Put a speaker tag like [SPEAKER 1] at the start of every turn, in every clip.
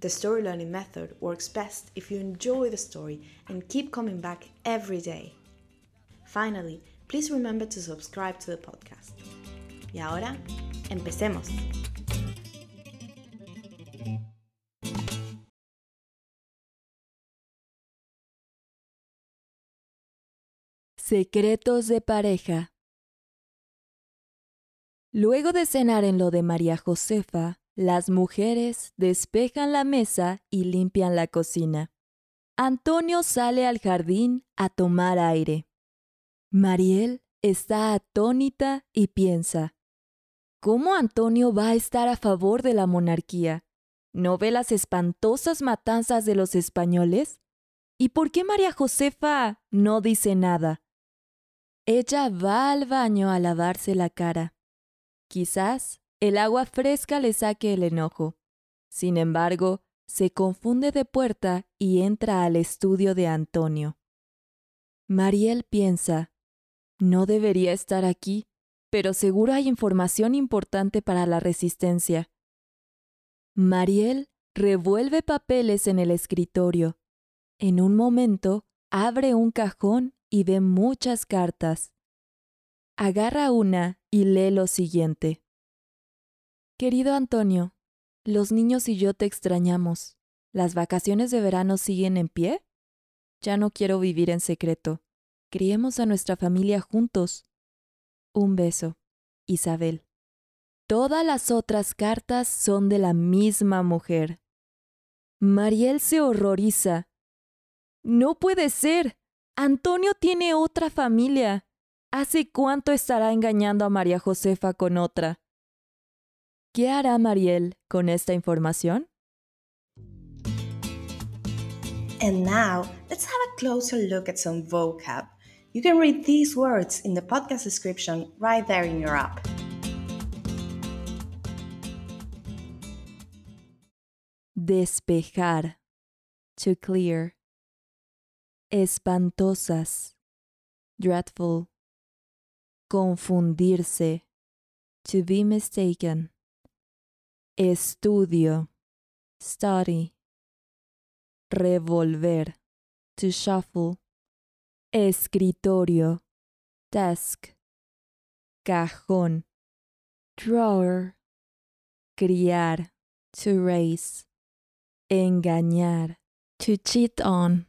[SPEAKER 1] the story learning method works best if you enjoy the story and keep coming back every day. Finally, please remember to subscribe to the podcast. Y ahora, empecemos.
[SPEAKER 2] Secretos de pareja. Luego de cenar en lo de María Josefa, las mujeres despejan la mesa y limpian la cocina. Antonio sale al jardín a tomar aire. Mariel está atónita y piensa, ¿cómo Antonio va a estar a favor de la monarquía? ¿No ve las espantosas matanzas de los españoles? ¿Y por qué María Josefa no dice nada? Ella va al baño a lavarse la cara. Quizás el agua fresca le saque el enojo. Sin embargo, se confunde de puerta y entra al estudio de Antonio. Mariel piensa, no debería estar aquí, pero seguro hay información importante para la resistencia. Mariel revuelve papeles en el escritorio. En un momento, abre un cajón y ve muchas cartas. Agarra una y lee lo siguiente. Querido Antonio, los niños y yo te extrañamos. ¿Las vacaciones de verano siguen en pie? Ya no quiero vivir en secreto. Criemos a nuestra familia juntos. Un beso, Isabel. Todas las otras cartas son de la misma mujer. Mariel se horroriza. No puede ser. Antonio tiene otra familia. ¿Hace cuánto estará engañando a María Josefa con otra? ¿Qué hará Mariel con esta información?
[SPEAKER 1] And now, let's have a closer look at some vocab. You can read these words in the podcast description right there in your app.
[SPEAKER 2] Despejar. To clear. Espantosas. Dreadful. Confundirse. To be mistaken. Estudio. Study. Revolver. To shuffle. Escritorio. Desk. Cajón. Drawer. Criar. To raise. Engañar. To cheat on.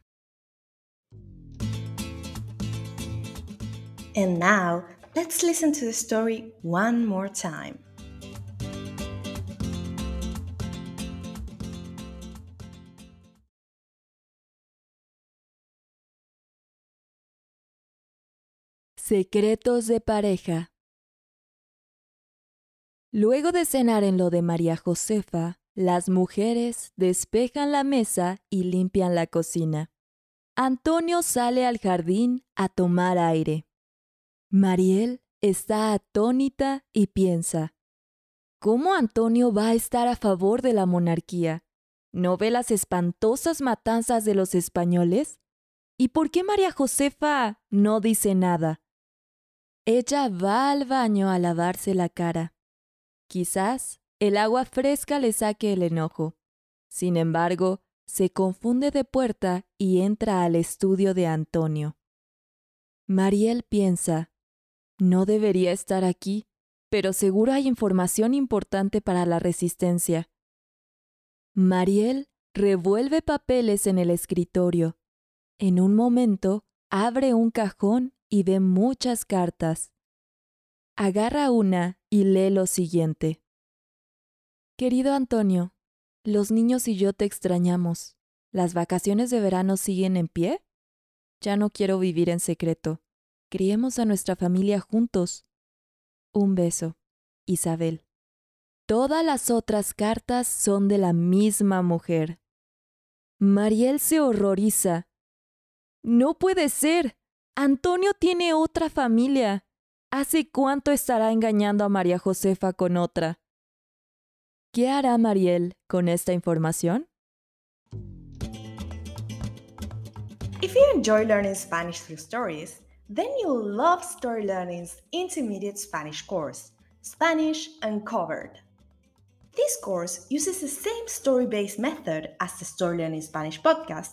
[SPEAKER 1] And now, let's listen to the story one more time.
[SPEAKER 2] Secretos de pareja. Luego de cenar en lo de María Josefa, las mujeres despejan la mesa y limpian la cocina. Antonio sale al jardín a tomar aire. Mariel está atónita y piensa, ¿cómo Antonio va a estar a favor de la monarquía? ¿No ve las espantosas matanzas de los españoles? ¿Y por qué María Josefa no dice nada? Ella va al baño a lavarse la cara. Quizás el agua fresca le saque el enojo. Sin embargo, se confunde de puerta y entra al estudio de Antonio. Mariel piensa, no debería estar aquí, pero seguro hay información importante para la resistencia. Mariel revuelve papeles en el escritorio. En un momento, abre un cajón y ve muchas cartas. Agarra una y lee lo siguiente. Querido Antonio, los niños y yo te extrañamos. ¿Las vacaciones de verano siguen en pie? Ya no quiero vivir en secreto. Criemos a nuestra familia juntos. Un beso. Isabel. Todas las otras cartas son de la misma mujer. Mariel se horroriza. No puede ser. Antonio tiene otra familia. ¿Hace cuánto estará engañando a María Josefa con otra? ¿Qué hará Mariel con esta información?
[SPEAKER 1] If you enjoy learning Spanish through stories, then you'll love Story Learning's intermediate Spanish course, Spanish Uncovered. This course uses the same story based method as the Story Learning Spanish podcast,